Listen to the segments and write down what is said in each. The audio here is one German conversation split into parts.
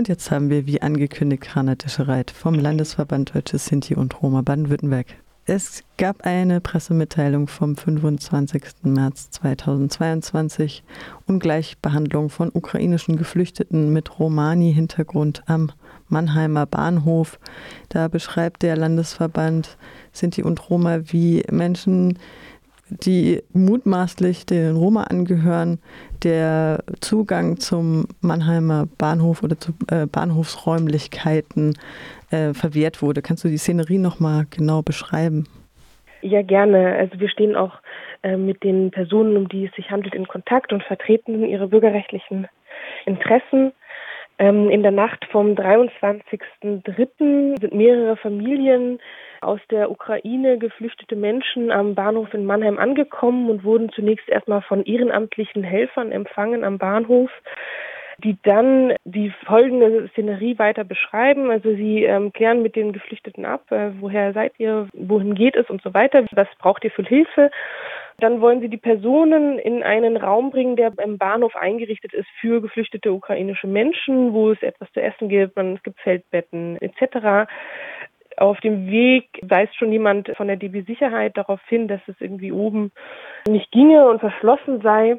Und jetzt haben wir, wie angekündigt, Rana Dischereit vom Landesverband Deutsche Sinti und Roma Baden-Württemberg. Es gab eine Pressemitteilung vom 25. März 2022, Ungleichbehandlung von ukrainischen Geflüchteten mit Romani-Hintergrund am Mannheimer Bahnhof. Da beschreibt der Landesverband Sinti und Roma, wie Menschen, die mutmaßlich den Roma angehören, der Zugang zum Mannheimer Bahnhof oder zu äh, Bahnhofsräumlichkeiten äh, verwehrt wurde. Kannst du die Szenerie nochmal genau beschreiben? Ja, gerne. Also wir stehen auch äh, mit den Personen, um die es sich handelt, in Kontakt und vertreten ihre bürgerrechtlichen Interessen. Ähm, in der Nacht vom 23.03. sind mehrere Familien aus der Ukraine geflüchtete Menschen am Bahnhof in Mannheim angekommen und wurden zunächst erstmal von ehrenamtlichen Helfern empfangen am Bahnhof die dann die folgende Szenerie weiter beschreiben. Also sie ähm, klären mit den Geflüchteten ab, äh, woher seid ihr, wohin geht es und so weiter, was braucht ihr für Hilfe. Dann wollen sie die Personen in einen Raum bringen, der im Bahnhof eingerichtet ist für geflüchtete ukrainische Menschen, wo es etwas zu essen gibt, man, es gibt Feldbetten etc. Auf dem Weg weist schon jemand von der DB Sicherheit darauf hin, dass es irgendwie oben nicht ginge und verschlossen sei.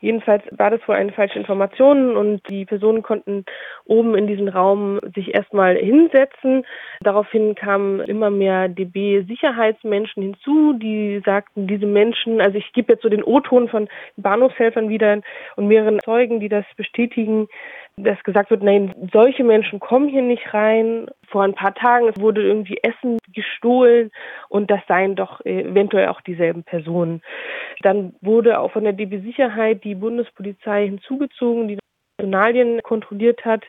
Jedenfalls war das wohl eine falsche Information und die Personen konnten oben in diesen Raum sich erstmal hinsetzen. Daraufhin kamen immer mehr DB-Sicherheitsmenschen hinzu, die sagten, diese Menschen, also ich gebe jetzt so den O-Ton von Bahnhofshelfern wieder und mehreren Zeugen, die das bestätigen, dass gesagt wird, nein, solche Menschen kommen hier nicht rein. Vor ein paar Tagen wurde irgendwie Essen gestohlen und das seien doch eventuell auch dieselben Personen. Dann wurde auch von der DB Sicherheit die Bundespolizei hinzugezogen, die Personalien kontrolliert hat,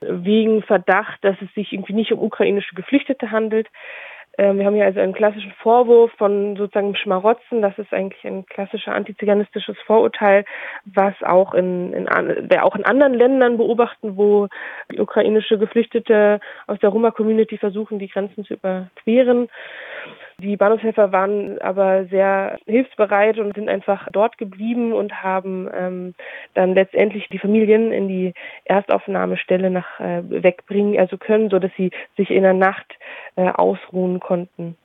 wegen Verdacht, dass es sich irgendwie nicht um ukrainische Geflüchtete handelt. Ähm, wir haben hier also einen klassischen Vorwurf von sozusagen Schmarotzen. Das ist eigentlich ein klassischer antiziganistisches Vorurteil, was auch in, in, wir auch in anderen Ländern beobachten, wo ukrainische Geflüchtete aus der Roma-Community versuchen, die Grenzen zu überqueren. Die Bahnhofshelfer waren aber sehr hilfsbereit und sind einfach dort geblieben und haben ähm, dann letztendlich die Familien in die Erstaufnahmestelle nach äh, wegbringen, also können, so dass sie sich in der Nacht äh, ausruhen konnten.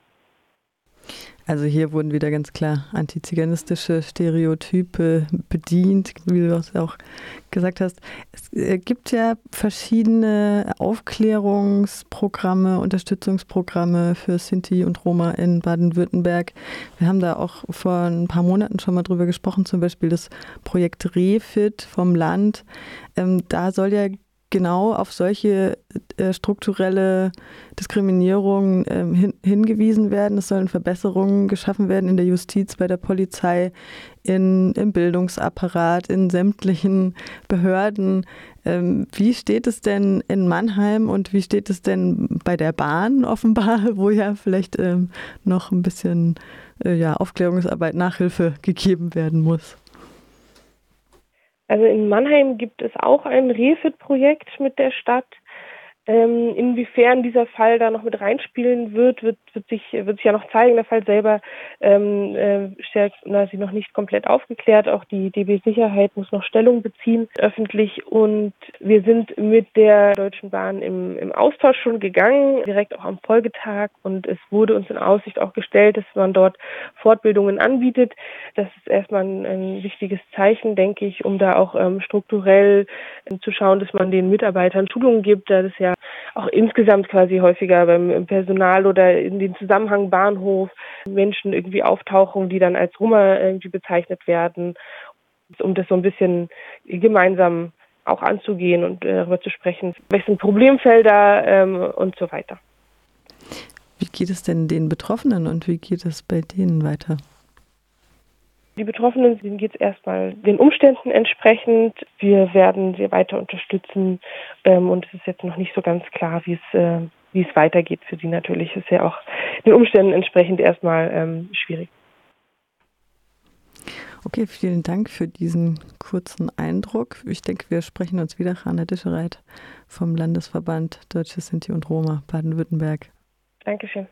Also hier wurden wieder ganz klar antiziganistische Stereotype bedient, wie du es auch gesagt hast. Es äh, gibt ja verschiedene Aufklärungsprogramme, Unterstützungsprogramme für Sinti und Roma in Baden-Württemberg. Wir haben da auch vor ein paar Monaten schon mal drüber gesprochen, zum Beispiel das Projekt Refit vom Land. Ähm, da soll ja genau auf solche äh, strukturelle Diskriminierung ähm, hin, hingewiesen werden. Es sollen Verbesserungen geschaffen werden in der Justiz, bei der Polizei, in, im Bildungsapparat, in sämtlichen Behörden. Ähm, wie steht es denn in Mannheim und wie steht es denn bei der Bahn offenbar, wo ja vielleicht ähm, noch ein bisschen äh, ja, Aufklärungsarbeit, Nachhilfe gegeben werden muss? Also in Mannheim gibt es auch ein Refit-Projekt mit der Stadt. Ähm, inwiefern dieser Fall da noch mit reinspielen wird, wird, wird, sich, wird sich ja noch zeigen. Der Fall selber ähm, äh, ist na, noch nicht komplett aufgeklärt. Auch die DB Sicherheit muss noch Stellung beziehen öffentlich. Und wir sind mit der Deutschen Bahn im, im Austausch schon gegangen, direkt auch am Folgetag. Und es wurde uns in Aussicht auch gestellt, dass man dort Fortbildungen anbietet. Das ist erstmal ein, ein wichtiges Zeichen, denke ich, um da auch ähm, strukturell äh, zu schauen, dass man den Mitarbeitern Schulungen gibt, da das ja auch insgesamt quasi häufiger beim Personal oder in den Zusammenhang Bahnhof Menschen irgendwie auftauchen, die dann als Roma irgendwie bezeichnet werden, um das so ein bisschen gemeinsam auch anzugehen und äh, darüber zu sprechen, welche sind Problemfelder ähm, und so weiter. Wie geht es denn den Betroffenen und wie geht es bei denen weiter? Die Betroffenen sind jetzt erstmal den Umständen entsprechend. Wir werden sie weiter unterstützen ähm, und es ist jetzt noch nicht so ganz klar, wie es, äh, wie es weitergeht für sie natürlich. Es ist ja auch den Umständen entsprechend erstmal ähm, schwierig. Okay, vielen Dank für diesen kurzen Eindruck. Ich denke, wir sprechen uns wieder. Rana Dischereit vom Landesverband Deutsche Sinti und Roma Baden-Württemberg. Dankeschön.